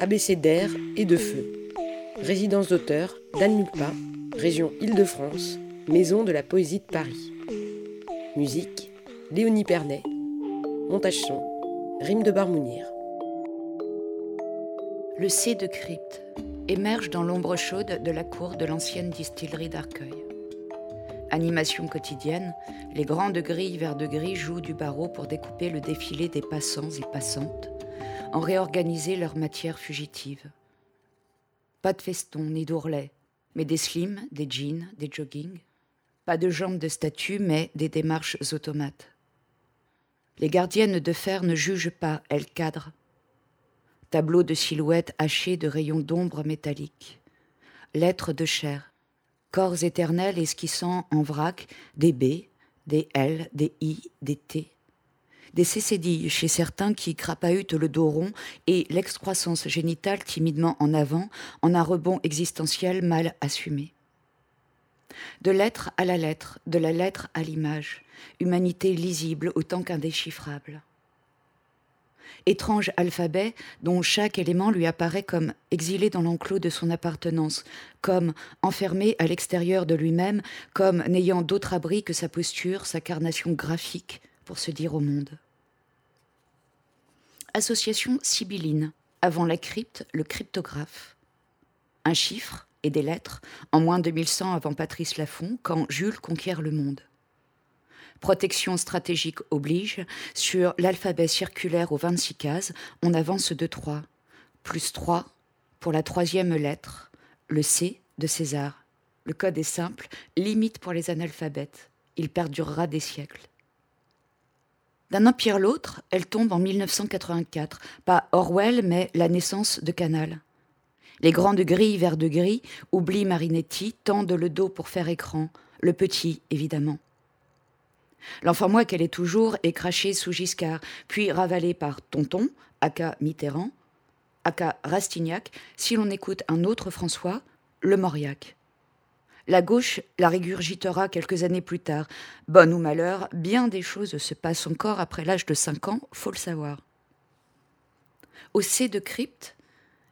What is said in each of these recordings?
ABC d'air et de feu. Résidence d'auteur Mulpa, région Île-de-France, maison de la poésie de Paris. Musique Léonie Pernet. Montage son Rime de Barmounir. Le C de crypte émerge dans l'ombre chaude de la cour de l'ancienne distillerie d'Arcueil. Animation quotidienne, les grandes grilles vert de gris jouent du barreau pour découper le défilé des passants et passantes, en réorganiser leur matière fugitive. Pas de feston ni d'ourlet, mais des slims, des jeans, des joggings. Pas de jambes de statue, mais des démarches automates. Les gardiennes de fer ne jugent pas, elles cadrent. Tableau de silhouettes hachées de rayons d'ombre métalliques. Lettres de chair, corps éternels esquissant en vrac des B, des L, des I, des T. Des cécédilles chez certains qui crapahutent le dos rond et l'excroissance génitale timidement en avant en un rebond existentiel mal assumé. De lettre à la lettre, de la lettre à l'image, humanité lisible autant qu'indéchiffrable étrange alphabet dont chaque élément lui apparaît comme exilé dans l'enclos de son appartenance, comme enfermé à l'extérieur de lui-même, comme n'ayant d'autre abri que sa posture, sa carnation graphique pour se dire au monde. Association sibylline, avant la crypte, le cryptographe. Un chiffre et des lettres, en moins de 1100 avant Patrice Laffont, quand Jules conquiert le monde. Protection stratégique oblige. Sur l'alphabet circulaire aux 26 cases, on avance de 3. Plus 3 pour la troisième lettre, le C de César. Le code est simple, limite pour les analphabètes. Il perdurera des siècles. D'un empire l'autre, elle tombe en 1984. Pas Orwell, mais la naissance de Canal. Les grandes grilles vert de gris oublient Marinetti, tendent le dos pour faire écran. Le petit, évidemment. L'enfant moi qu'elle est toujours est craché sous Giscard, puis ravalé par Tonton, aka Mitterrand, aka Rastignac, si l'on écoute un autre François, le Mauriac. La gauche la régurgitera quelques années plus tard. Bonne ou malheur, bien des choses se passent encore après l'âge de cinq ans, faut le savoir. Au C de crypte,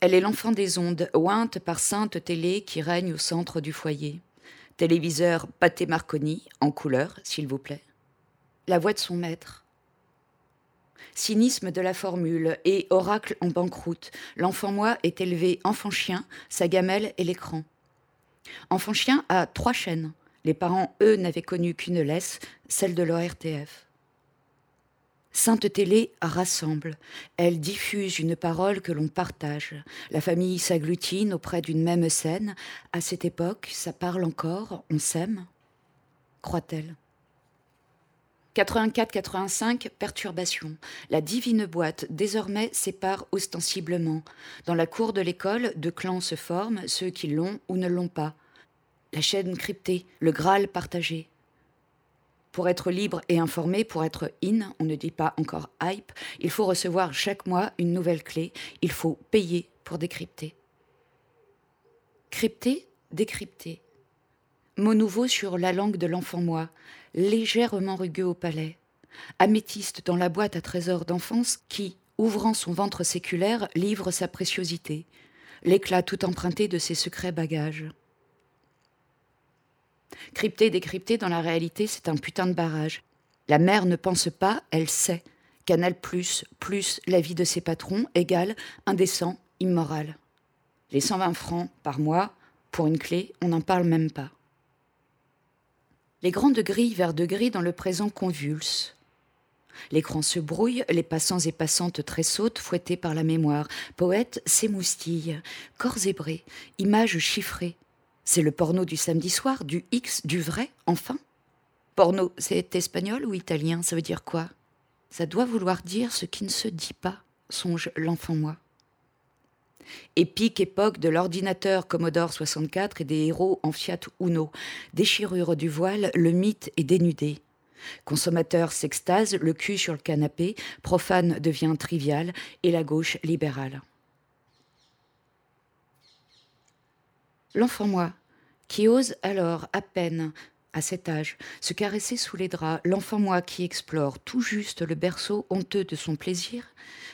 elle est l'enfant des ondes, ointe par sainte télé qui règne au centre du foyer. Téléviseur pâté Marconi, en couleur, s'il vous plaît la voix de son maître. Cynisme de la formule et oracle en banqueroute, l'enfant moi est élevé enfant chien, sa gamelle et l'écran. Enfant chien a trois chaînes. Les parents, eux, n'avaient connu qu'une laisse, celle de l'ORTF. Sainte Télé rassemble. Elle diffuse une parole que l'on partage. La famille s'agglutine auprès d'une même scène. À cette époque, ça parle encore, on s'aime croit-elle. 84-85, perturbation. La divine boîte, désormais, sépare ostensiblement. Dans la cour de l'école, deux clans se forment, ceux qui l'ont ou ne l'ont pas. La chaîne cryptée, le Graal partagé. Pour être libre et informé, pour être in, on ne dit pas encore hype, il faut recevoir chaque mois une nouvelle clé, il faut payer pour décrypter. Crypter, décrypter. Mot nouveau sur la langue de l'enfant moi, légèrement rugueux au palais, améthyste dans la boîte à trésors d'enfance qui, ouvrant son ventre séculaire, livre sa préciosité, l'éclat tout emprunté de ses secrets bagages. Crypté, décrypté, dans la réalité, c'est un putain de barrage. La mère ne pense pas, elle sait. Canal plus, plus la vie de ses patrons, égale indécent, immoral. Les 120 francs par mois, pour une clé, on n'en parle même pas. Les grandes grilles vert de gris dans le présent convulsent. L'écran se brouille, les passants et passantes tressautent, fouettés par la mémoire. Poète s'émoustille, corps zébrés, images chiffrées. C'est le porno du samedi soir, du X, du vrai, enfin Porno, c'est espagnol ou italien? Ça veut dire quoi? Ça doit vouloir dire ce qui ne se dit pas, songe l'enfant moi épique époque de l'ordinateur Commodore 64 et des héros en Fiat Uno. Déchirure du voile, le mythe est dénudé. Consommateur s'extase, le cul sur le canapé, profane devient trivial et la gauche libérale. L'enfant moi, qui ose alors à peine, à cet âge, se caresser sous les draps, l'enfant moi qui explore tout juste le berceau honteux de son plaisir,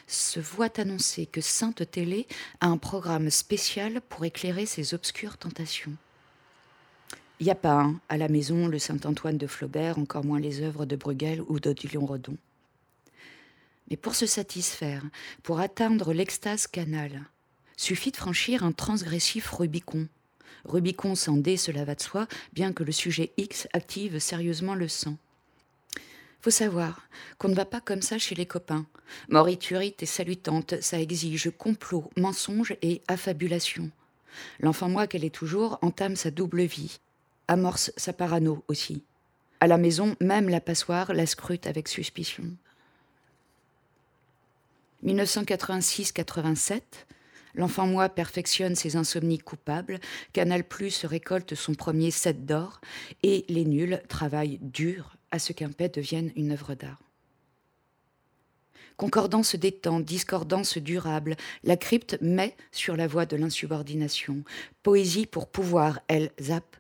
se voit annoncer que Sainte Télé a un programme spécial pour éclairer ses obscures tentations. Il n'y a pas, à la maison, le Saint-Antoine de Flaubert, encore moins les œuvres de Bruegel ou d'Odilon Redon. Mais pour se satisfaire, pour atteindre l'extase canale, suffit de franchir un transgressif Rubicon. Rubicon sans D, cela va de soi, bien que le sujet X active sérieusement le sang. Faut savoir qu'on ne va pas comme ça chez les copains. Moriturite et salutante, ça exige complot, mensonge et affabulation. L'enfant moi qu'elle est toujours entame sa double vie, amorce sa parano aussi. À la maison, même la passoire la scrute avec suspicion. 1986-87, l'enfant moi perfectionne ses insomnies coupables, Canal Plus récolte son premier set d'or, et les nuls travaillent dur à ce qu'un pet devienne une œuvre d'art. Concordance temps, discordance durable, la crypte met sur la voie de l'insubordination. Poésie pour pouvoir, elle zappe.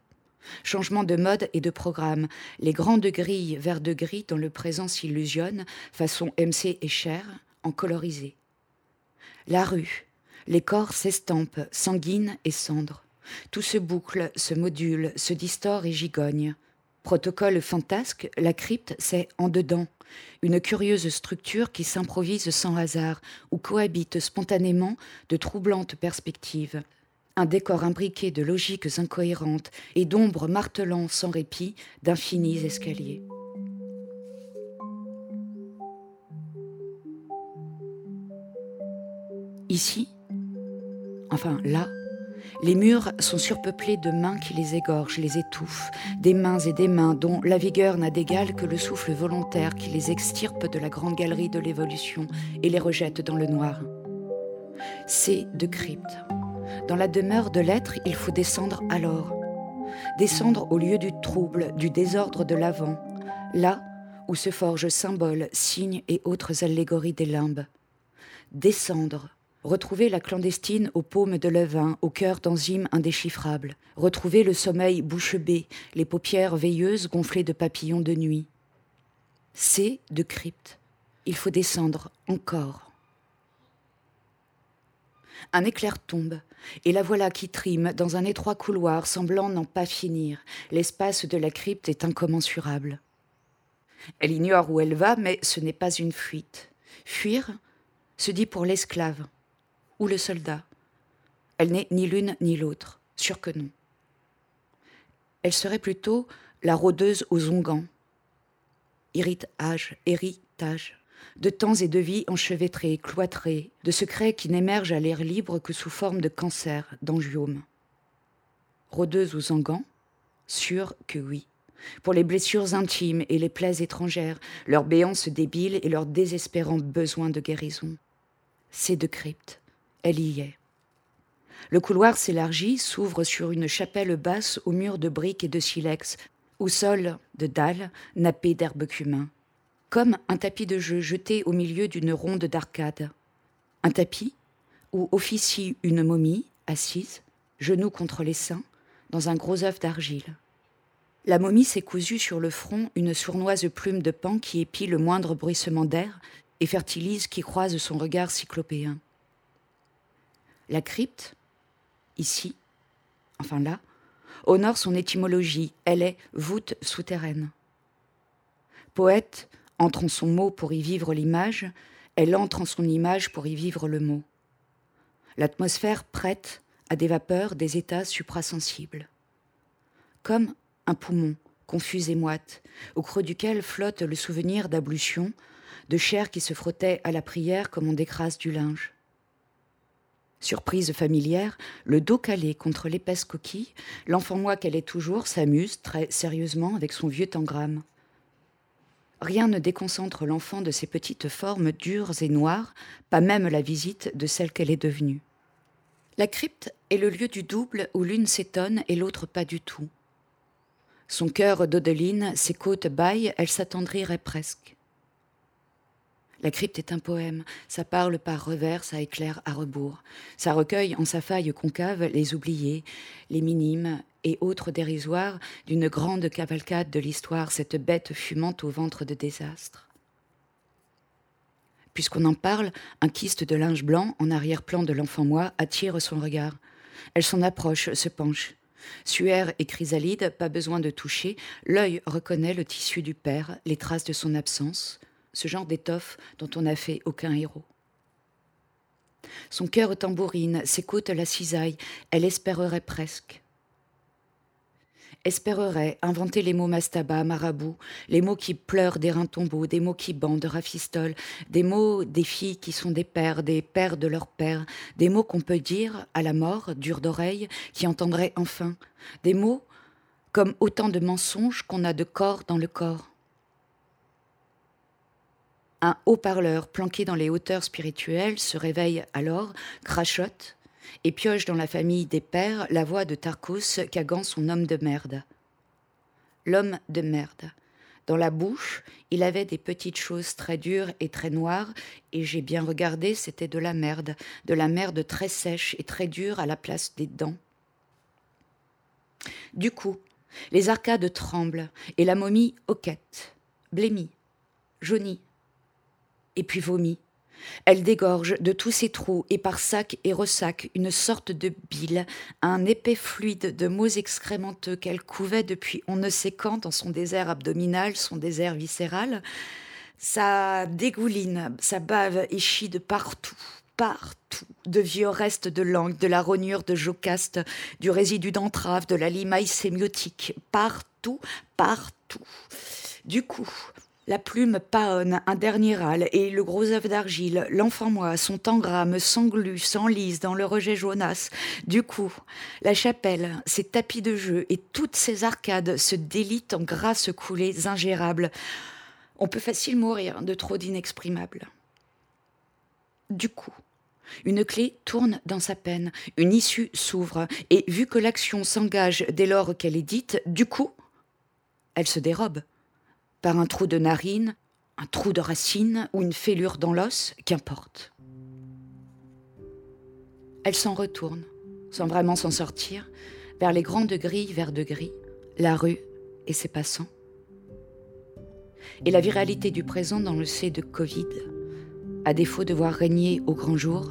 Changement de mode et de programme. Les grandes grilles vert de gris dont le présent s'illusionne, façon MC et Cher, en colorisé. La rue, les corps s'estampent, sanguines et cendres. Tout se boucle, se module, se distord et gigogne. Protocole fantasque, la crypte, c'est en dedans, une curieuse structure qui s'improvise sans hasard, où cohabitent spontanément de troublantes perspectives. Un décor imbriqué de logiques incohérentes et d'ombres martelant sans répit d'infinis escaliers. Ici, enfin là, les murs sont surpeuplés de mains qui les égorgent, les étouffent, des mains et des mains dont la vigueur n'a d'égal que le souffle volontaire qui les extirpe de la grande galerie de l'évolution et les rejette dans le noir. C'est de crypte. Dans la demeure de l'être, il faut descendre alors. Descendre au lieu du trouble, du désordre de l'avant, là où se forgent symboles, signes et autres allégories des limbes. Descendre Retrouver la clandestine aux paumes de levain, au cœur d'enzymes indéchiffrables. Retrouver le sommeil bouche bée, les paupières veilleuses gonflées de papillons de nuit. C'est de crypte. Il faut descendre encore. Un éclair tombe, et la voilà qui trime dans un étroit couloir semblant n'en pas finir. L'espace de la crypte est incommensurable. Elle ignore où elle va, mais ce n'est pas une fuite. Fuir se dit pour l'esclave, ou le soldat. Elle n'est ni l'une ni l'autre, sûr que non. Elle serait plutôt la rôdeuse aux onguents. Héritage, héritage, de temps et de vie enchevêtrés, cloîtrés, de secrets qui n'émergent à l'air libre que sous forme de cancer, d'angiome. Rôdeuse aux onguents Sûr que oui. Pour les blessures intimes et les plaies étrangères, leur béance débile et leur désespérant besoin de guérison. C'est de crypte, elle y est. Le couloir s'élargit, s'ouvre sur une chapelle basse aux murs de briques et de silex, au sol de dalles nappées d'herbe cumin, comme un tapis de jeu jeté au milieu d'une ronde d'arcade. Un tapis où officie une momie assise, genoux contre les seins, dans un gros œuf d'argile. La momie s'est cousue sur le front une sournoise plume de pan qui épie le moindre bruissement d'air et fertilise qui croise son regard cyclopéen. La crypte, ici, enfin là, honore son étymologie. Elle est voûte souterraine. Poète entre en son mot pour y vivre l'image, elle entre en son image pour y vivre le mot. L'atmosphère prête à des vapeurs, des états suprasensibles. Comme un poumon confus et moite, au creux duquel flotte le souvenir d'ablution, de chair qui se frottait à la prière comme on décrase du linge. Surprise familière, le dos calé contre l'épaisse coquille, l'enfant moi qu'elle est toujours s'amuse très sérieusement avec son vieux tangramme. Rien ne déconcentre l'enfant de ses petites formes dures et noires, pas même la visite de celle qu'elle est devenue. La crypte est le lieu du double où l'une s'étonne et l'autre pas du tout. Son cœur d'Odeline, ses côtes baillent, elle s'attendrirait presque. La crypte est un poème. Ça parle par revers, ça éclaire à rebours. Ça recueille en sa faille concave les oubliés, les minimes et autres dérisoires d'une grande cavalcade de l'histoire, cette bête fumante au ventre de désastre. Puisqu'on en parle, un kyste de linge blanc en arrière-plan de l'enfant moi attire son regard. Elle s'en approche, se penche. Suaire et chrysalide, pas besoin de toucher, l'œil reconnaît le tissu du père, les traces de son absence, ce genre d'étoffe dont on n'a fait aucun héros. Son cœur tambourine, ses côtes la cisaille, elle espérerait presque. Espérerait inventer les mots mastaba, marabout, les mots qui pleurent des reins tombeaux, des mots qui bandent, rafistolent, des mots des filles qui sont des pères, des pères de leurs pères, des mots qu'on peut dire à la mort, durs d'oreille, qui entendraient enfin, des mots comme autant de mensonges qu'on a de corps dans le corps. Un haut-parleur planqué dans les hauteurs spirituelles se réveille alors, crachote, et pioche dans la famille des pères la voix de Tarkus cagant son homme de merde. L'homme de merde. Dans la bouche, il avait des petites choses très dures et très noires, et j'ai bien regardé, c'était de la merde, de la merde très sèche et très dure à la place des dents. Du coup, les arcades tremblent, et la momie hoquette, blêmie, jaunie, et puis vomit. Elle dégorge de tous ses trous et par sac et ressac une sorte de bile, un épais fluide de mots excrémenteux qu'elle couvait depuis on ne sait quand dans son désert abdominal, son désert viscéral. Ça dégouline, ça bave et de partout, partout, de vieux restes de langue, de la rognure de jocaste, du résidu d'entrave, de la limaille sémiotique, partout, partout. Du coup, la plume paonne, un dernier râle, et le gros œuf d'argile, l'enfant moi, son tangramme s'englue, s'enlise dans le rejet jaunasse. Du coup, la chapelle, ses tapis de jeu et toutes ses arcades se délitent en grasses coulées ingérables. On peut facilement mourir de trop d'inexprimables. Du coup, une clé tourne dans sa peine, une issue s'ouvre, et vu que l'action s'engage dès lors qu'elle est dite, du coup, elle se dérobe par un trou de narine, un trou de racine ou une fêlure dans l'os, qu'importe. Elle s'en retourne, sans vraiment s'en sortir, vers les grandes grilles vert de gris, la rue et ses passants. Et la viralité du présent dans le C de Covid, à défaut de voir régner au grand jour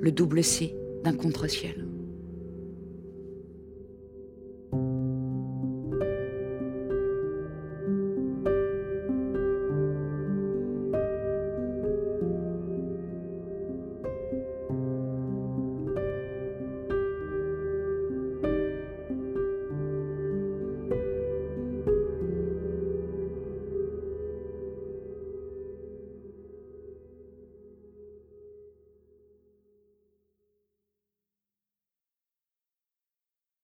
le double C d'un contre-ciel.